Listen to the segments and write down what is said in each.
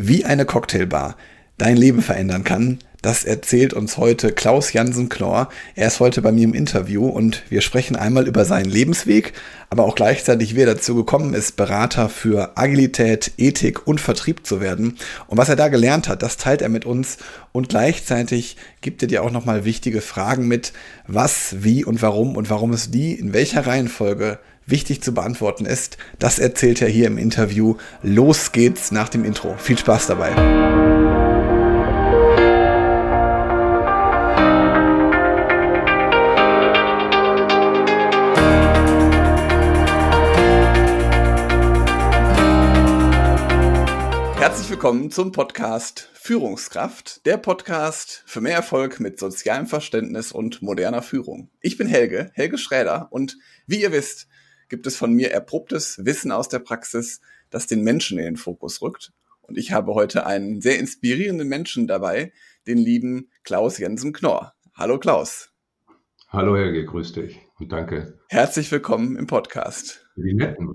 Wie eine Cocktailbar dein Leben verändern kann, das erzählt uns heute Klaus Jansen Knorr. Er ist heute bei mir im Interview und wir sprechen einmal über seinen Lebensweg, aber auch gleichzeitig, wie er dazu gekommen ist, Berater für Agilität, Ethik und Vertrieb zu werden. Und was er da gelernt hat, das teilt er mit uns und gleichzeitig gibt er dir auch nochmal wichtige Fragen mit, was, wie und warum und warum es die in welcher Reihenfolge wichtig zu beantworten ist. Das erzählt er hier im Interview. Los geht's nach dem Intro. Viel Spaß dabei. Herzlich willkommen zum Podcast Führungskraft, der Podcast für mehr Erfolg mit sozialem Verständnis und moderner Führung. Ich bin Helge, Helge Schräder und wie ihr wisst, gibt es von mir erprobtes Wissen aus der Praxis, das den Menschen in den Fokus rückt. Und ich habe heute einen sehr inspirierenden Menschen dabei, den lieben Klaus Jensen Knorr. Hallo Klaus. Hallo Helge, grüß dich und danke. Herzlich willkommen im Podcast. Wie netten.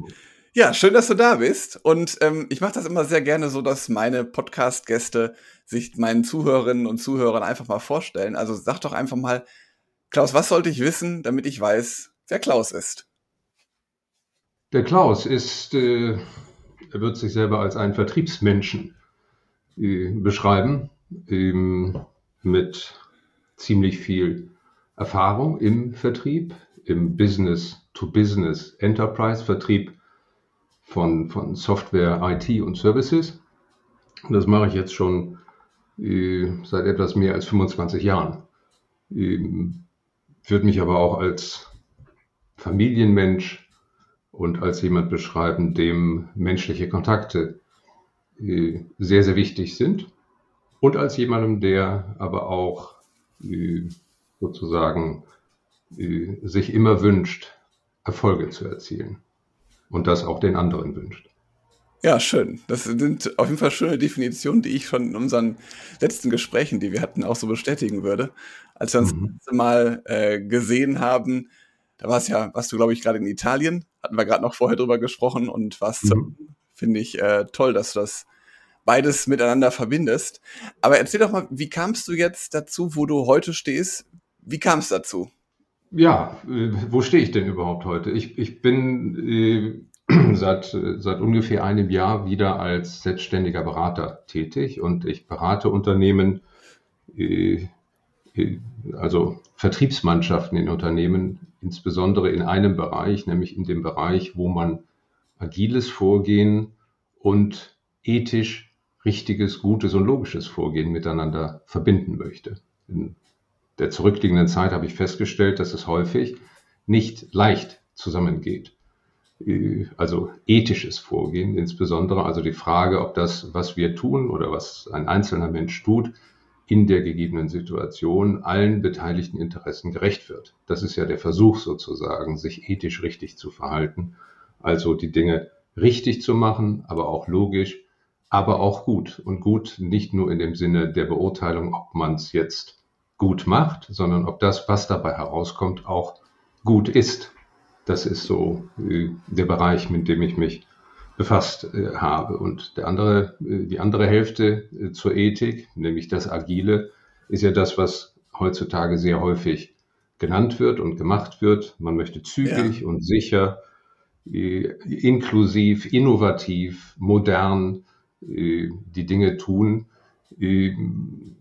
Ja, schön, dass du da bist. Und ähm, ich mache das immer sehr gerne so, dass meine Podcast-Gäste sich meinen Zuhörerinnen und Zuhörern einfach mal vorstellen. Also sag doch einfach mal, Klaus, was sollte ich wissen, damit ich weiß, wer Klaus ist? Der Klaus ist, äh, er wird sich selber als einen Vertriebsmenschen äh, beschreiben, ähm, mit ziemlich viel Erfahrung im Vertrieb, im Business-to-Business-Enterprise-Vertrieb von, von Software, IT und Services. Und das mache ich jetzt schon äh, seit etwas mehr als 25 Jahren. Ähm, würde mich aber auch als Familienmensch und als jemand beschreiben, dem menschliche Kontakte äh, sehr, sehr wichtig sind. Und als jemandem, der aber auch äh, sozusagen äh, sich immer wünscht, Erfolge zu erzielen und das auch den anderen wünscht. Ja, schön. Das sind auf jeden Fall schöne Definitionen, die ich schon in unseren letzten Gesprächen, die wir hatten, auch so bestätigen würde. Als wir uns mhm. das letzte Mal äh, gesehen haben, da war es ja, warst du, glaube ich, gerade in Italien, hatten wir gerade noch vorher drüber gesprochen und was mhm. finde ich äh, toll, dass du das beides miteinander verbindest. Aber erzähl doch mal, wie kamst du jetzt dazu, wo du heute stehst? Wie kam es dazu? Ja, äh, wo stehe ich denn überhaupt heute? Ich, ich bin äh, seit, seit ungefähr einem Jahr wieder als selbstständiger Berater tätig und ich berate Unternehmen, äh, äh, also Vertriebsmannschaften in Unternehmen, insbesondere in einem Bereich, nämlich in dem Bereich, wo man agiles Vorgehen und ethisch richtiges, gutes und logisches Vorgehen miteinander verbinden möchte. In der zurückliegenden Zeit habe ich festgestellt, dass es häufig nicht leicht zusammengeht. Also ethisches Vorgehen insbesondere, also die Frage, ob das, was wir tun oder was ein einzelner Mensch tut, in der gegebenen Situation allen beteiligten Interessen gerecht wird. Das ist ja der Versuch sozusagen, sich ethisch richtig zu verhalten, also die Dinge richtig zu machen, aber auch logisch, aber auch gut. Und gut nicht nur in dem Sinne der Beurteilung, ob man es jetzt gut macht, sondern ob das, was dabei herauskommt, auch gut ist. Das ist so äh, der Bereich, mit dem ich mich befasst äh, habe. Und der andere, äh, die andere Hälfte äh, zur Ethik, nämlich das Agile, ist ja das, was heutzutage sehr häufig genannt wird und gemacht wird. Man möchte zügig ja. und sicher, inklusiv, innovativ, modern die Dinge tun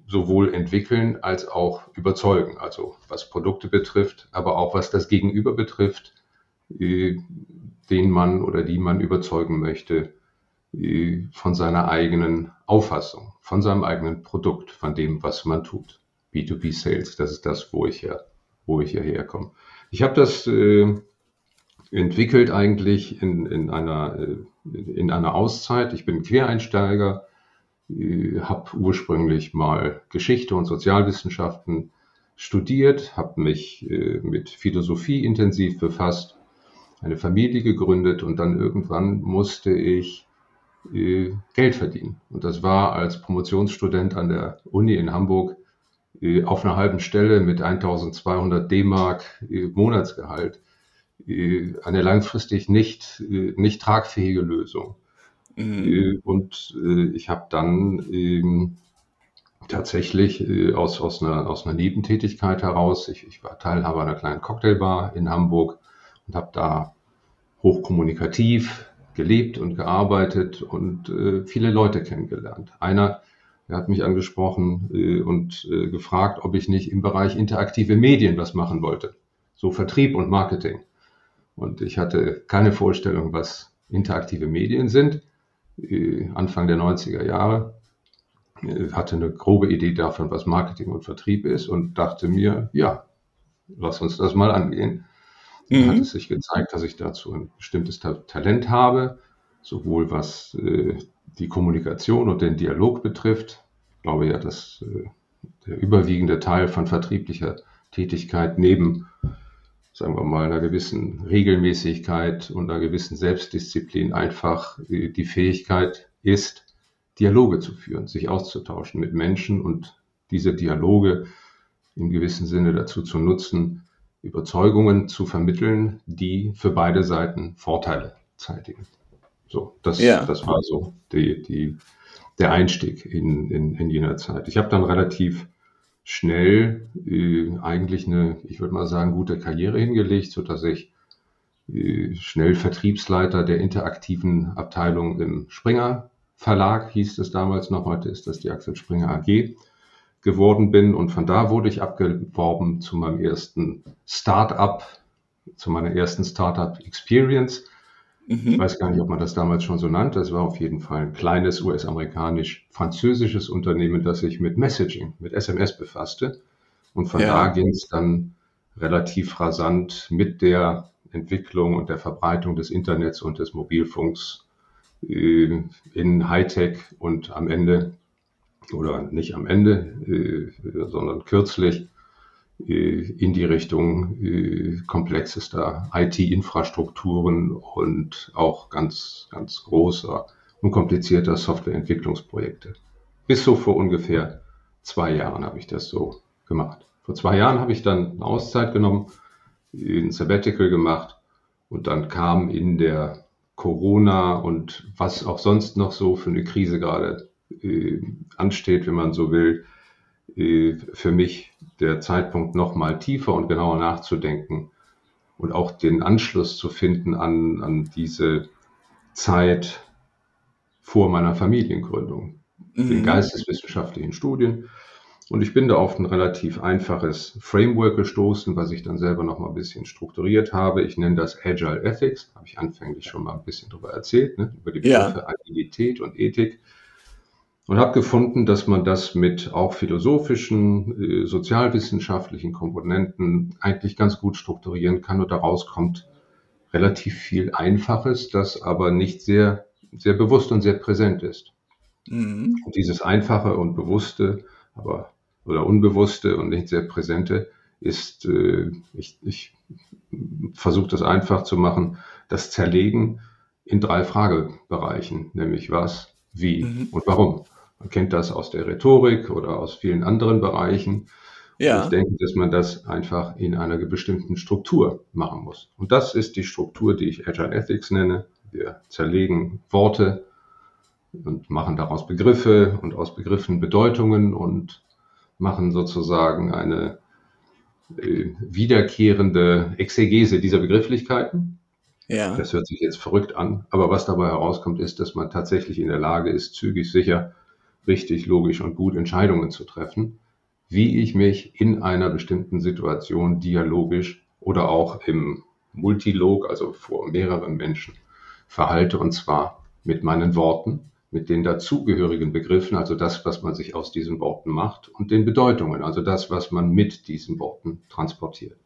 sowohl entwickeln als auch überzeugen. Also was Produkte betrifft, aber auch was das Gegenüber betrifft, den man oder die man überzeugen möchte äh, von seiner eigenen Auffassung, von seinem eigenen Produkt, von dem, was man tut. B2B Sales, das ist das, wo ich ja, wo ich hierher komme. Ich habe das äh, entwickelt eigentlich in, in, einer, äh, in einer Auszeit. Ich bin Quereinsteiger, habe ursprünglich mal Geschichte und Sozialwissenschaften studiert, habe mich äh, mit Philosophie intensiv befasst, eine Familie gegründet und dann irgendwann musste ich äh, Geld verdienen. Und das war als Promotionsstudent an der Uni in Hamburg äh, auf einer halben Stelle mit 1200 D-Mark Monatsgehalt eine langfristig nicht, nicht tragfähige Lösung. Mhm. Äh, und äh, ich habe dann ähm, tatsächlich äh, aus, aus, einer, aus einer Nebentätigkeit heraus, ich, ich war Teilhaber einer kleinen Cocktailbar in Hamburg und habe da hochkommunikativ gelebt und gearbeitet und äh, viele Leute kennengelernt. Einer, der hat mich angesprochen äh, und äh, gefragt, ob ich nicht im Bereich interaktive Medien was machen wollte. So Vertrieb und Marketing. Und ich hatte keine Vorstellung, was interaktive Medien sind. Äh, Anfang der 90er Jahre äh, hatte eine grobe Idee davon, was Marketing und Vertrieb ist und dachte mir, ja, lass uns das mal angehen. Dann hat mhm. es sich gezeigt, dass ich dazu ein bestimmtes Talent habe, sowohl was äh, die Kommunikation und den Dialog betrifft. Ich glaube ja, dass äh, der überwiegende Teil von vertrieblicher Tätigkeit neben, sagen wir mal, einer gewissen Regelmäßigkeit und einer gewissen Selbstdisziplin einfach äh, die Fähigkeit ist, Dialoge zu führen, sich auszutauschen mit Menschen und diese Dialoge im gewissen Sinne dazu zu nutzen, Überzeugungen zu vermitteln, die für beide Seiten Vorteile zeitigen. So, das, ja. das war so die, die, der Einstieg in, in, in jener Zeit. Ich habe dann relativ schnell äh, eigentlich eine, ich würde mal sagen, gute Karriere hingelegt, so dass ich äh, schnell Vertriebsleiter der interaktiven Abteilung im Springer Verlag hieß es damals noch, heute ist das die Axel Springer AG geworden bin. Und von da wurde ich abgeworben zu meinem ersten Startup, zu meiner ersten Startup Experience. Mhm. Ich weiß gar nicht, ob man das damals schon so nannte. Es war auf jeden Fall ein kleines US-amerikanisch-französisches Unternehmen, das sich mit Messaging, mit SMS befasste. Und von ja. da ging es dann relativ rasant mit der Entwicklung und der Verbreitung des Internets und des Mobilfunks äh, in Hightech und am Ende oder nicht am Ende, äh, sondern kürzlich äh, in die Richtung äh, komplexester IT-Infrastrukturen und auch ganz, ganz großer und komplizierter Softwareentwicklungsprojekte. Bis so vor ungefähr zwei Jahren habe ich das so gemacht. Vor zwei Jahren habe ich dann eine Auszeit genommen, ein Sabbatical gemacht und dann kam in der Corona und was auch sonst noch so für eine Krise gerade äh, ansteht, wenn man so will, äh, für mich der Zeitpunkt noch mal tiefer und genauer nachzudenken und auch den Anschluss zu finden an, an diese Zeit vor meiner Familiengründung, mhm. den geisteswissenschaftlichen Studien. Und ich bin da auf ein relativ einfaches Framework gestoßen, was ich dann selber noch mal ein bisschen strukturiert habe. Ich nenne das Agile Ethics, habe ich anfänglich schon mal ein bisschen darüber erzählt, ne? über die Begriffe ja. Agilität und Ethik und habe gefunden, dass man das mit auch philosophischen, äh, sozialwissenschaftlichen Komponenten eigentlich ganz gut strukturieren kann und daraus kommt relativ viel Einfaches, das aber nicht sehr, sehr bewusst und sehr präsent ist. Mhm. Und dieses Einfache und Bewusste, aber oder Unbewusste und nicht sehr Präsente ist, äh, ich, ich versuche das einfach zu machen, das Zerlegen in drei Fragebereichen, nämlich was, wie mhm. und warum. Man kennt das aus der Rhetorik oder aus vielen anderen Bereichen. Ja. ich denke, dass man das einfach in einer bestimmten Struktur machen muss. Und das ist die Struktur, die ich Agile Ethics nenne. Wir zerlegen Worte und machen daraus Begriffe und aus Begriffen Bedeutungen und machen sozusagen eine äh, wiederkehrende Exegese dieser Begrifflichkeiten. Ja. Das hört sich jetzt verrückt an, aber was dabei herauskommt, ist, dass man tatsächlich in der Lage ist, zügig, sicher richtig, logisch und gut Entscheidungen zu treffen, wie ich mich in einer bestimmten Situation dialogisch oder auch im Multilog, also vor mehreren Menschen, verhalte und zwar mit meinen Worten, mit den dazugehörigen Begriffen, also das, was man sich aus diesen Worten macht und den Bedeutungen, also das, was man mit diesen Worten transportiert.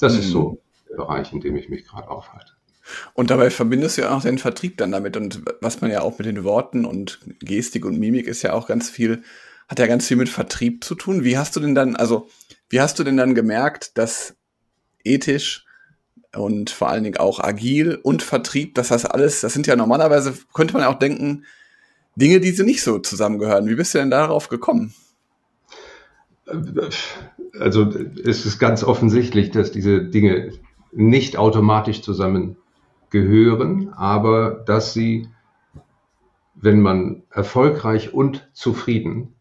Das mhm. ist so der Bereich, in dem ich mich gerade aufhalte. Und dabei verbindest du ja auch den Vertrieb dann damit. Und was man ja auch mit den Worten und Gestik und Mimik ist ja auch ganz viel, hat ja ganz viel mit Vertrieb zu tun. Wie hast du denn dann, also, wie hast du denn dann gemerkt, dass ethisch und vor allen Dingen auch agil und Vertrieb, dass das alles, das sind ja normalerweise, könnte man ja auch denken, Dinge, die sie nicht so zusammengehören. Wie bist du denn darauf gekommen? Also es ist ganz offensichtlich, dass diese Dinge nicht automatisch zusammen gehören, aber dass sie wenn man erfolgreich und zufrieden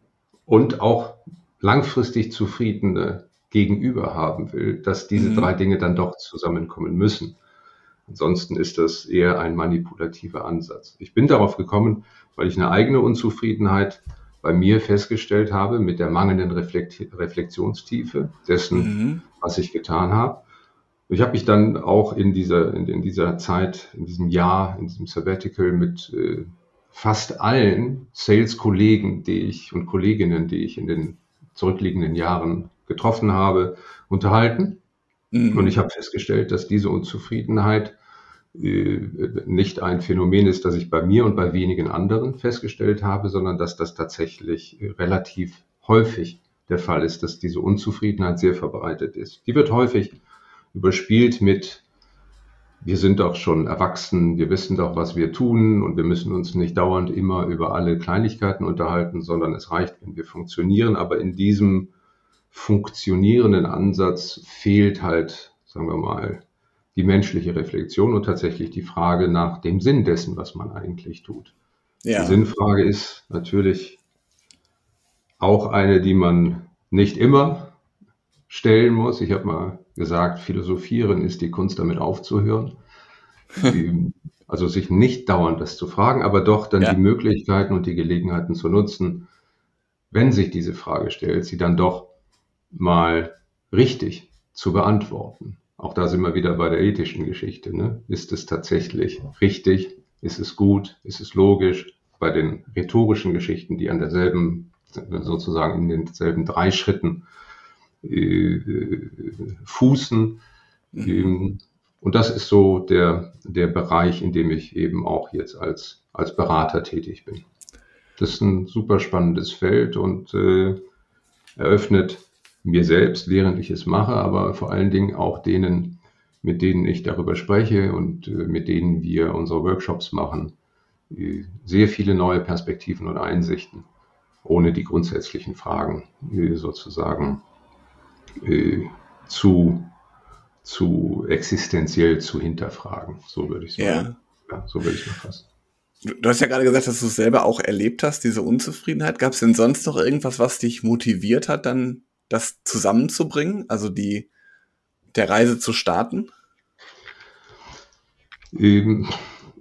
und auch langfristig zufriedene Gegenüber haben will, dass diese mhm. drei Dinge dann doch zusammenkommen müssen. Ansonsten ist das eher ein manipulativer Ansatz. Ich bin darauf gekommen, weil ich eine eigene Unzufriedenheit bei mir festgestellt habe mit der mangelnden Reflekt Reflexionstiefe dessen, mhm. was ich getan habe. Ich habe mich dann auch in dieser, in, in, dieser Zeit, in diesem Jahr, in diesem Sabbatical mit äh, fast allen Sales-Kollegen, die ich und Kolleginnen, die ich in den zurückliegenden Jahren getroffen habe, unterhalten. Mhm. Und ich habe festgestellt, dass diese Unzufriedenheit äh, nicht ein Phänomen ist, das ich bei mir und bei wenigen anderen festgestellt habe, sondern dass das tatsächlich relativ häufig der Fall ist, dass diese Unzufriedenheit sehr verbreitet ist. Die wird häufig überspielt mit wir sind doch schon erwachsen, wir wissen doch, was wir tun und wir müssen uns nicht dauernd immer über alle Kleinigkeiten unterhalten, sondern es reicht, wenn wir funktionieren. Aber in diesem funktionierenden Ansatz fehlt halt, sagen wir mal, die menschliche Reflexion und tatsächlich die Frage nach dem Sinn dessen, was man eigentlich tut. Ja. Die Sinnfrage ist natürlich auch eine, die man nicht immer stellen muss. Ich habe mal gesagt, philosophieren ist die Kunst, damit aufzuhören. also sich nicht dauernd das zu fragen, aber doch dann ja. die Möglichkeiten und die Gelegenheiten zu nutzen, wenn sich diese Frage stellt, sie dann doch mal richtig zu beantworten. Auch da sind wir wieder bei der ethischen Geschichte. Ne? Ist es tatsächlich richtig? Ist es gut? Ist es logisch? Bei den rhetorischen Geschichten, die an derselben, sozusagen in denselben drei Schritten fußen. Mhm. Und das ist so der, der Bereich, in dem ich eben auch jetzt als, als Berater tätig bin. Das ist ein super spannendes Feld und äh, eröffnet mir selbst, während ich es mache, aber vor allen Dingen auch denen, mit denen ich darüber spreche und äh, mit denen wir unsere Workshops machen, äh, sehr viele neue Perspektiven und Einsichten, ohne die grundsätzlichen Fragen äh, sozusagen äh, zu, zu existenziell zu hinterfragen. So würde ich es ja. mal, ja, so würde ich mal fassen. Du hast ja gerade gesagt, dass du es selber auch erlebt hast, diese Unzufriedenheit. Gab es denn sonst noch irgendwas, was dich motiviert hat, dann das zusammenzubringen, also die der Reise zu starten? Ähm,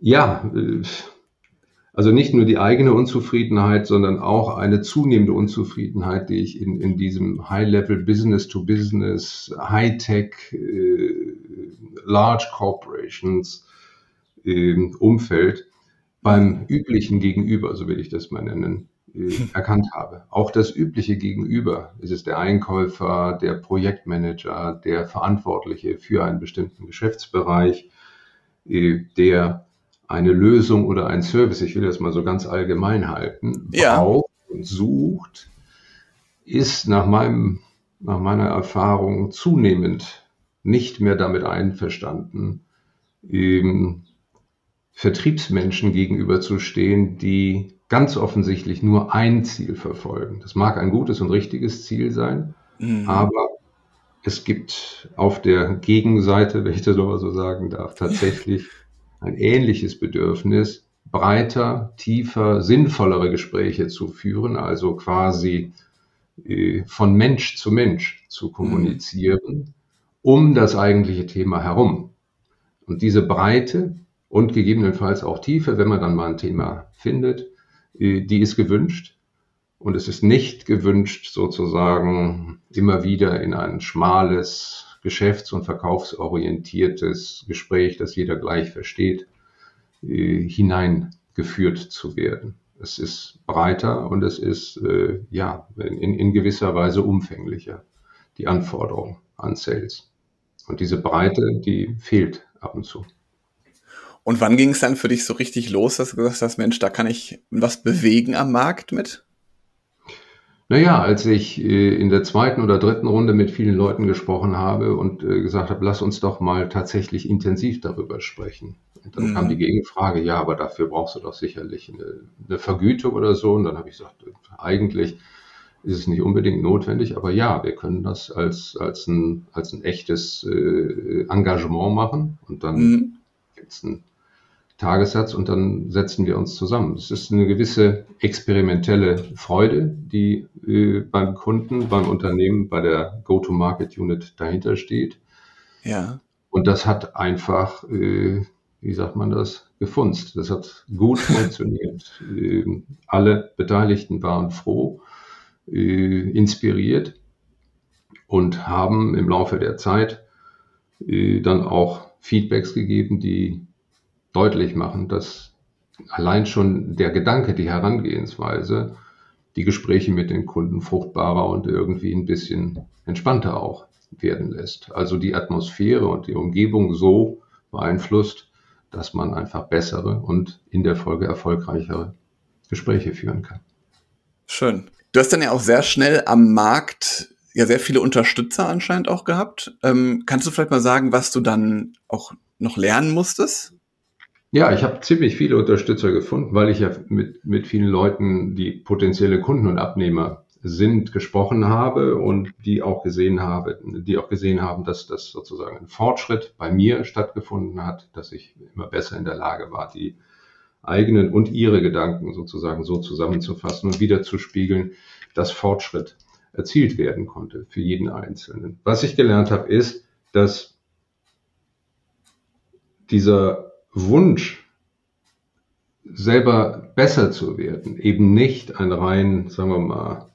ja, äh, also nicht nur die eigene Unzufriedenheit, sondern auch eine zunehmende Unzufriedenheit, die ich in, in diesem High-Level Business-to-Business, High-Tech, äh, Large Corporations äh, Umfeld beim üblichen Gegenüber, so will ich das mal nennen, äh, erkannt habe. Auch das übliche Gegenüber, ist es der Einkäufer, der Projektmanager, der Verantwortliche für einen bestimmten Geschäftsbereich, äh, der eine Lösung oder ein Service, ich will das mal so ganz allgemein halten, ja. braucht und sucht, ist nach, meinem, nach meiner Erfahrung zunehmend nicht mehr damit einverstanden, eben Vertriebsmenschen gegenüberzustehen, die ganz offensichtlich nur ein Ziel verfolgen. Das mag ein gutes und richtiges Ziel sein, mhm. aber es gibt auf der Gegenseite, wenn ich das mal so sagen darf, tatsächlich ein ähnliches Bedürfnis, breiter, tiefer, sinnvollere Gespräche zu führen, also quasi äh, von Mensch zu Mensch zu kommunizieren, mhm. um das eigentliche Thema herum. Und diese Breite und gegebenenfalls auch Tiefe, wenn man dann mal ein Thema findet, äh, die ist gewünscht. Und es ist nicht gewünscht, sozusagen immer wieder in ein schmales, geschäfts- und verkaufsorientiertes Gespräch, das jeder gleich versteht, äh, hineingeführt zu werden. Es ist breiter und es ist äh, ja in, in gewisser Weise umfänglicher, die Anforderung an Sales. Und diese Breite, die fehlt ab und zu. Und wann ging es dann für dich so richtig los, dass du gesagt hast, Mensch, da kann ich was bewegen am Markt mit? Naja, als ich äh, in der zweiten oder dritten Runde mit vielen Leuten gesprochen habe und äh, gesagt habe, lass uns doch mal tatsächlich intensiv darüber sprechen. Und dann mhm. kam die Gegenfrage, ja, aber dafür brauchst du doch sicherlich eine, eine Vergütung oder so. Und dann habe ich gesagt, eigentlich ist es nicht unbedingt notwendig, aber ja, wir können das als, als, ein, als ein echtes äh, Engagement machen. Und dann mhm. gibt es ein Tagessatz und dann setzen wir uns zusammen. Es ist eine gewisse experimentelle Freude, die äh, beim Kunden, beim Unternehmen, bei der Go-to-Market-Unit dahinter steht. Ja. Und das hat einfach, äh, wie sagt man das, gefunzt. Das hat gut funktioniert. Äh, alle Beteiligten waren froh, äh, inspiriert und haben im Laufe der Zeit dann auch Feedbacks gegeben, die deutlich machen, dass allein schon der Gedanke, die Herangehensweise, die Gespräche mit den Kunden fruchtbarer und irgendwie ein bisschen entspannter auch werden lässt. Also die Atmosphäre und die Umgebung so beeinflusst, dass man einfach bessere und in der Folge erfolgreichere Gespräche führen kann. Schön. Du hast dann ja auch sehr schnell am Markt ja sehr viele Unterstützer anscheinend auch gehabt. Ähm, kannst du vielleicht mal sagen, was du dann auch noch lernen musstest? Ja, ich habe ziemlich viele Unterstützer gefunden, weil ich ja mit, mit vielen Leuten, die potenzielle Kunden und Abnehmer sind, gesprochen habe und die auch gesehen habe, die auch gesehen haben, dass das sozusagen ein Fortschritt bei mir stattgefunden hat, dass ich immer besser in der Lage war, die eigenen und ihre Gedanken sozusagen so zusammenzufassen und wieder zu spiegeln, dass Fortschritt erzielt werden konnte für jeden Einzelnen. Was ich gelernt habe, ist, dass dieser Wunsch, selber besser zu werden, eben nicht ein rein, sagen wir mal,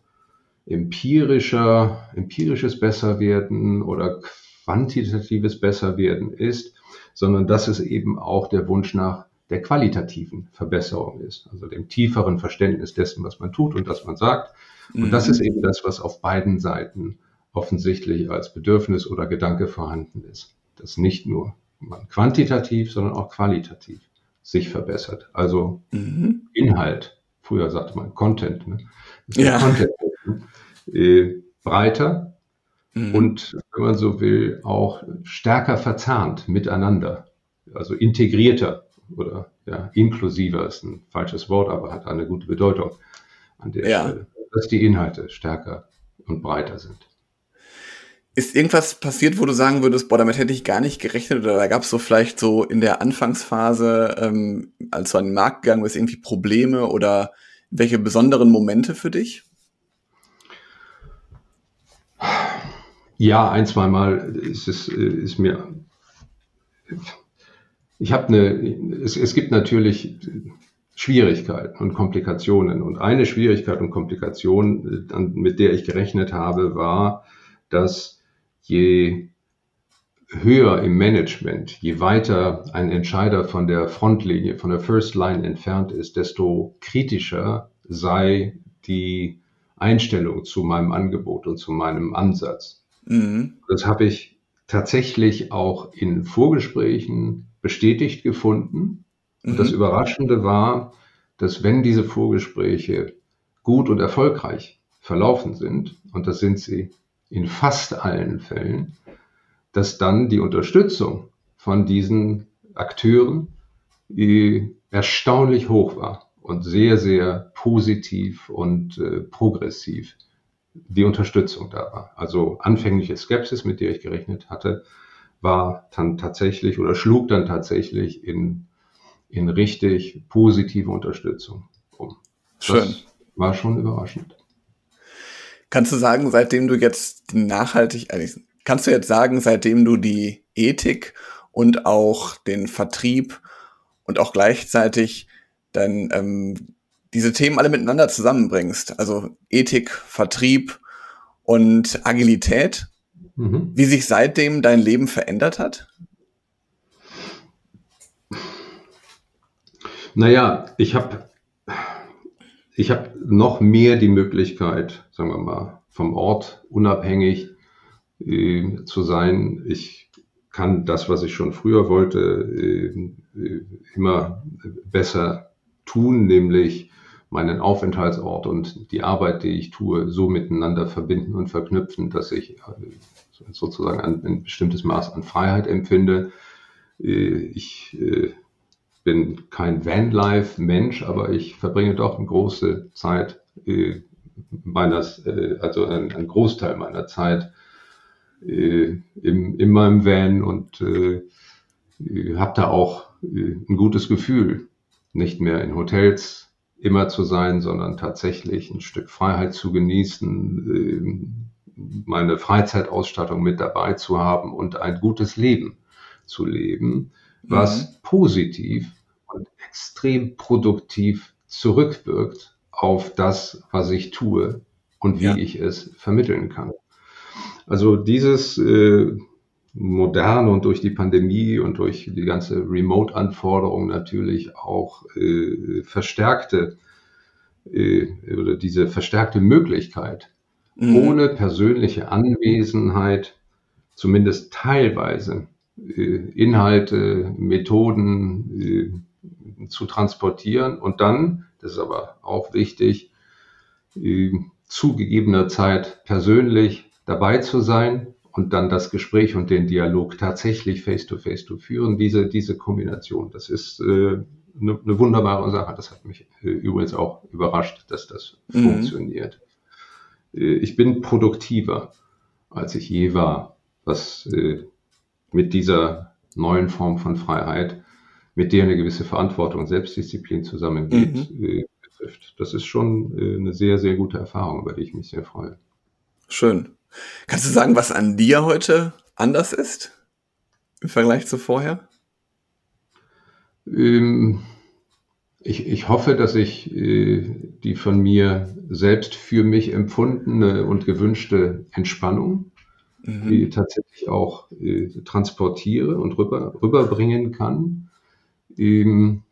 empirischer, empirisches Besserwerden oder quantitatives Besserwerden ist, sondern dass es eben auch der Wunsch nach der qualitativen Verbesserung ist, also dem tieferen Verständnis dessen, was man tut und was man sagt. Und mhm. das ist eben das, was auf beiden Seiten offensichtlich als Bedürfnis oder Gedanke vorhanden ist. Dass nicht nur quantitativ, sondern auch qualitativ sich verbessert. Also mhm. Inhalt, früher sagte man Content, ne? ja. Content äh, breiter mhm. und, wenn man so will, auch stärker verzahnt miteinander, also integrierter oder ja, inklusiver ist ein falsches Wort, aber hat eine gute Bedeutung an der ja. Stelle, dass die Inhalte stärker und breiter sind. Ist irgendwas passiert, wo du sagen würdest, boah, damit hätte ich gar nicht gerechnet oder da gab es so vielleicht so in der Anfangsphase, ähm, als du an den Markt gegangen bist, irgendwie Probleme oder welche besonderen Momente für dich? Ja, ein, zwei Mal ist es ist mir. Ich habe eine. Es, es gibt natürlich Schwierigkeiten und Komplikationen. Und eine Schwierigkeit und Komplikation, mit der ich gerechnet habe, war, dass je höher im Management, je weiter ein Entscheider von der Frontlinie, von der First Line entfernt ist, desto kritischer sei die Einstellung zu meinem Angebot und zu meinem Ansatz. Mhm. Das habe ich tatsächlich auch in Vorgesprächen bestätigt gefunden. Und mhm. das Überraschende war, dass wenn diese Vorgespräche gut und erfolgreich verlaufen sind, und das sind sie in fast allen Fällen, dass dann die Unterstützung von diesen Akteuren äh, erstaunlich hoch war und sehr, sehr positiv und äh, progressiv die Unterstützung da war. Also anfängliche Skepsis, mit der ich gerechnet hatte, war dann tatsächlich oder schlug dann tatsächlich in, in richtig positive Unterstützung um. Schön. Das war schon überraschend. Kannst du sagen, seitdem du jetzt nachhaltig, kannst du jetzt sagen, seitdem du die Ethik und auch den Vertrieb und auch gleichzeitig dann ähm, diese Themen alle miteinander zusammenbringst, also Ethik, Vertrieb und Agilität, mhm. wie sich seitdem dein Leben verändert hat? Naja, ich habe ich hab noch mehr die Möglichkeit, sagen wir mal, vom Ort unabhängig äh, zu sein. Ich kann das, was ich schon früher wollte, äh, äh immer besser tun, nämlich meinen Aufenthaltsort und die Arbeit, die ich tue, so miteinander verbinden und verknüpfen, dass ich äh, sozusagen ein, ein bestimmtes Maß an Freiheit empfinde. Äh, ich äh, bin kein Vanlife-Mensch, aber ich verbringe doch eine große Zeit meines, also ein, ein Großteil meiner Zeit in, in meinem Van und habe da auch äh, ein gutes Gefühl, nicht mehr in Hotels immer zu sein, sondern tatsächlich ein Stück Freiheit zu genießen, äh, meine Freizeitausstattung mit dabei zu haben und ein gutes Leben zu leben, was mhm. positiv und extrem produktiv zurückwirkt auf das, was ich tue und wie ja. ich es vermitteln kann. Also dieses äh, moderne und durch die Pandemie und durch die ganze Remote-Anforderung natürlich auch äh, verstärkte äh, oder diese verstärkte Möglichkeit, mhm. ohne persönliche Anwesenheit zumindest teilweise Inhalte, Methoden äh, zu transportieren und dann, das ist aber auch wichtig, äh, zu gegebener Zeit persönlich dabei zu sein und dann das Gespräch und den Dialog tatsächlich face-to-face -face zu führen, diese, diese Kombination, das ist äh, eine, eine wunderbare Sache. Das hat mich äh, übrigens auch überrascht, dass das mhm. funktioniert. Äh, ich bin produktiver, als ich je war, was äh, mit dieser neuen Form von Freiheit, mit der eine gewisse Verantwortung und Selbstdisziplin zusammengeht, mhm. Äh, betrifft. Das ist schon äh, eine sehr, sehr gute Erfahrung, über die ich mich sehr freue. Schön. Kannst du sagen, was an dir heute anders ist im Vergleich zu vorher? Ähm, ich, ich hoffe, dass ich äh, die von mir selbst für mich empfundene und gewünschte Entspannung mhm. tatsächlich auch äh, transportiere und rüber, rüberbringen kann. Ähm,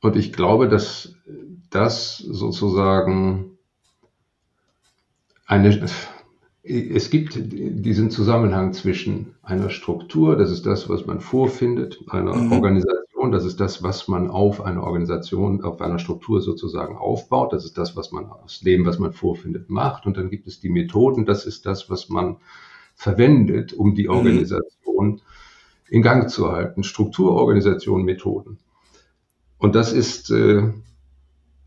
und ich glaube, dass das sozusagen eine, es gibt diesen Zusammenhang zwischen einer Struktur, das ist das, was man vorfindet, einer mhm. Organisation, das ist das, was man auf einer Organisation, auf einer Struktur sozusagen aufbaut, das ist das, was man aus dem, was man vorfindet, macht. Und dann gibt es die Methoden, das ist das, was man verwendet, um die mhm. Organisation in Gang zu halten. Struktur, Organisation, Methoden. Und das ist, äh,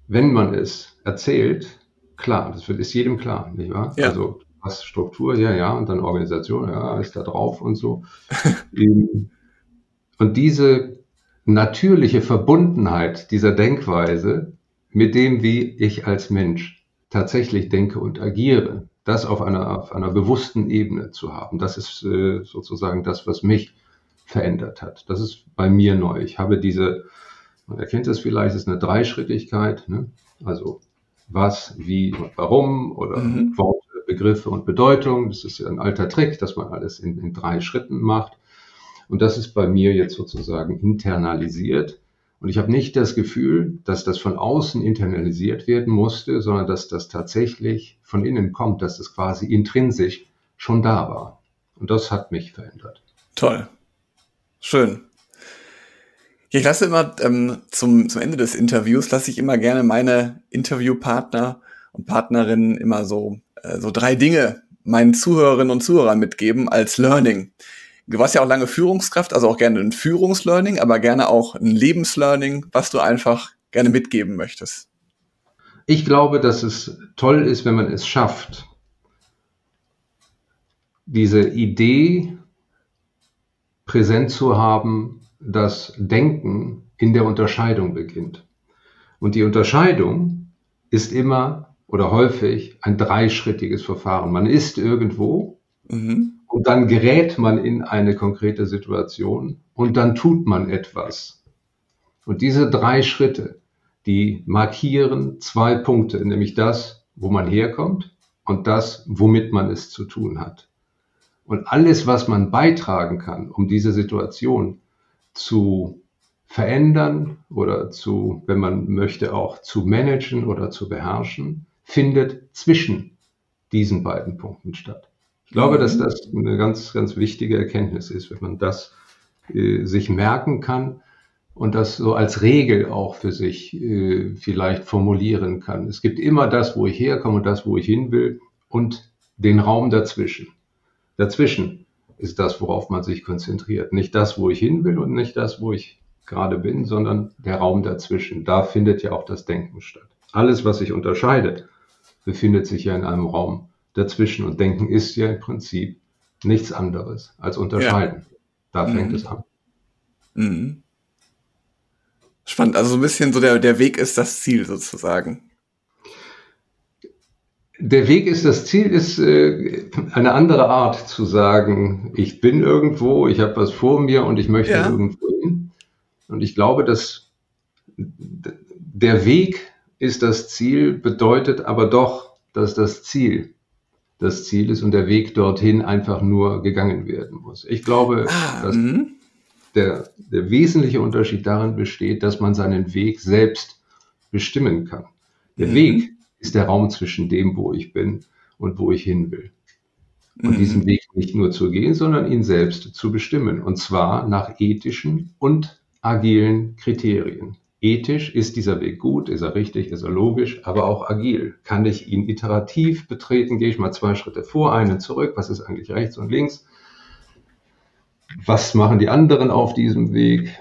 wenn man es erzählt, klar, das ist jedem klar, nicht wahr? Ja. Also was Struktur, ja, ja, und dann Organisation, ja, ist da drauf und so. Ähm, und diese natürliche Verbundenheit dieser Denkweise mit dem, wie ich als Mensch tatsächlich denke und agiere, das auf einer, auf einer bewussten Ebene zu haben, das ist äh, sozusagen das, was mich verändert hat. Das ist bei mir neu. Ich habe diese, man erkennt es vielleicht, ist eine Dreischrittigkeit, ne? also was, wie und warum oder mhm. Worte, Begriffe und Bedeutung. Das ist ja ein alter Trick, dass man alles in, in drei Schritten macht. Und das ist bei mir jetzt sozusagen internalisiert. Und ich habe nicht das Gefühl, dass das von außen internalisiert werden musste, sondern dass das tatsächlich von innen kommt, dass das quasi intrinsisch schon da war. Und das hat mich verändert. Toll. Schön. Ich lasse immer ähm, zum, zum Ende des Interviews, lasse ich immer gerne meine Interviewpartner und Partnerinnen immer so, äh, so drei Dinge meinen Zuhörerinnen und Zuhörern mitgeben als Learning. Du warst ja auch lange Führungskraft, also auch gerne ein Führungslearning, aber gerne auch ein Lebenslearning, was du einfach gerne mitgeben möchtest. Ich glaube, dass es toll ist, wenn man es schafft, diese Idee präsent zu haben, das Denken in der Unterscheidung beginnt. Und die Unterscheidung ist immer oder häufig ein dreischrittiges Verfahren. Man ist irgendwo mhm. Und dann gerät man in eine konkrete Situation und dann tut man etwas. Und diese drei Schritte, die markieren zwei Punkte, nämlich das, wo man herkommt und das, womit man es zu tun hat. Und alles, was man beitragen kann, um diese Situation zu verändern oder zu, wenn man möchte, auch zu managen oder zu beherrschen, findet zwischen diesen beiden Punkten statt. Ich glaube, dass mhm. das eine ganz, ganz wichtige Erkenntnis ist, wenn man das äh, sich merken kann und das so als Regel auch für sich äh, vielleicht formulieren kann. Es gibt immer das, wo ich herkomme und das, wo ich hin will und den Raum dazwischen. Dazwischen ist das, worauf man sich konzentriert. Nicht das, wo ich hin will und nicht das, wo ich gerade bin, sondern der Raum dazwischen. Da findet ja auch das Denken statt. Alles, was sich unterscheidet, befindet sich ja in einem Raum dazwischen. Und Denken ist ja im Prinzip nichts anderes als unterscheiden. Ja. Da fängt mhm. es an. Mhm. Spannend, also so ein bisschen so der, der Weg ist das Ziel sozusagen. Der Weg ist das Ziel, ist äh, eine andere Art zu sagen, ich bin irgendwo, ich habe was vor mir und ich möchte ja. irgendwo hin. Und ich glaube, dass der Weg ist das Ziel, bedeutet aber doch, dass das Ziel das Ziel ist und der Weg dorthin einfach nur gegangen werden muss. Ich glaube, ah, dass mhm. der, der wesentliche Unterschied darin besteht, dass man seinen Weg selbst bestimmen kann. Der mhm. Weg ist der Raum zwischen dem, wo ich bin und wo ich hin will. Und mhm. diesen Weg nicht nur zu gehen, sondern ihn selbst zu bestimmen. Und zwar nach ethischen und agilen Kriterien. Ethisch ist dieser Weg gut, ist er richtig, ist er logisch, aber auch agil. Kann ich ihn iterativ betreten? Gehe ich mal zwei Schritte vor, einen zurück? Was ist eigentlich rechts und links? Was machen die anderen auf diesem Weg?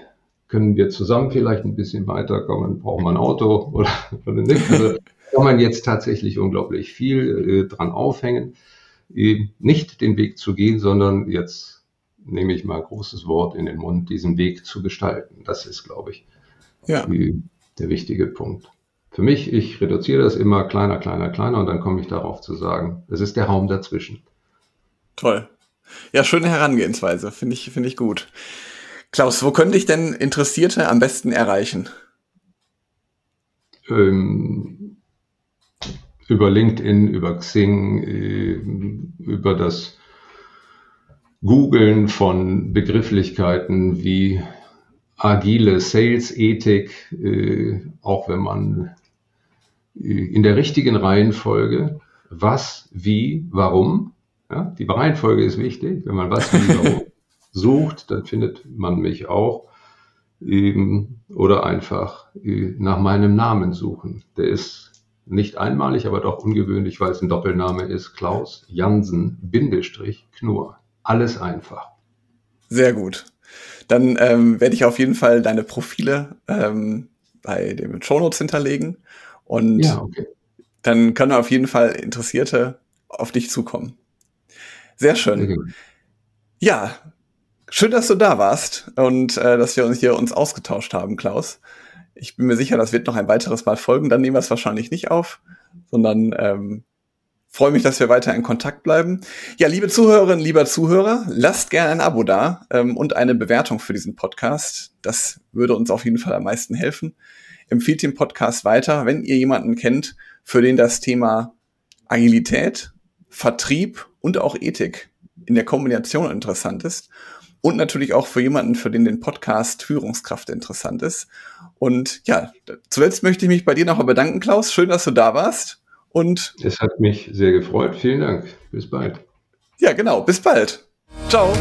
Können wir zusammen vielleicht ein bisschen weiterkommen? Braucht man ein Auto oder, oder nicht? Also kann man jetzt tatsächlich unglaublich viel äh, dran aufhängen. Äh, nicht den Weg zu gehen, sondern jetzt nehme ich mal ein großes Wort in den Mund, diesen Weg zu gestalten. Das ist, glaube ich, ja. die, der wichtige Punkt. Für mich, ich reduziere das immer kleiner, kleiner, kleiner und dann komme ich darauf zu sagen, es ist der Raum dazwischen. Toll. Ja, schöne Herangehensweise, finde ich, finde ich gut. Klaus, wo könnte ich denn Interessierte am besten erreichen? Ähm, über LinkedIn, über Xing, äh, über das Googlen von Begrifflichkeiten wie agile Sales-Ethik, äh, auch wenn man äh, in der richtigen Reihenfolge was, wie, warum, ja, die Reihenfolge ist wichtig, wenn man was, wie, warum sucht, dann findet man mich auch. Ähm, oder einfach äh, nach meinem Namen suchen. Der ist nicht einmalig, aber doch ungewöhnlich, weil es ein Doppelname ist. Klaus Jansen, Bindestrich, Knur. Alles einfach. Sehr gut dann ähm, werde ich auf jeden Fall deine Profile ähm, bei den Shownotes hinterlegen. Und ja, okay. dann können auf jeden Fall Interessierte auf dich zukommen. Sehr schön. Okay. Ja, schön, dass du da warst und äh, dass wir uns hier uns ausgetauscht haben, Klaus. Ich bin mir sicher, das wird noch ein weiteres Mal folgen. Dann nehmen wir es wahrscheinlich nicht auf, sondern ähm, freue mich, dass wir weiter in Kontakt bleiben. Ja, liebe Zuhörerinnen, lieber Zuhörer, lasst gerne ein Abo da ähm, und eine Bewertung für diesen Podcast. Das würde uns auf jeden Fall am meisten helfen. Empfiehlt den Podcast weiter, wenn ihr jemanden kennt, für den das Thema Agilität, Vertrieb und auch Ethik in der Kombination interessant ist. Und natürlich auch für jemanden, für den den Podcast Führungskraft interessant ist. Und ja, zuletzt möchte ich mich bei dir nochmal bedanken, Klaus. Schön, dass du da warst. Und es hat mich sehr gefreut. Vielen Dank. Bis bald. Ja, genau. Bis bald. Ciao.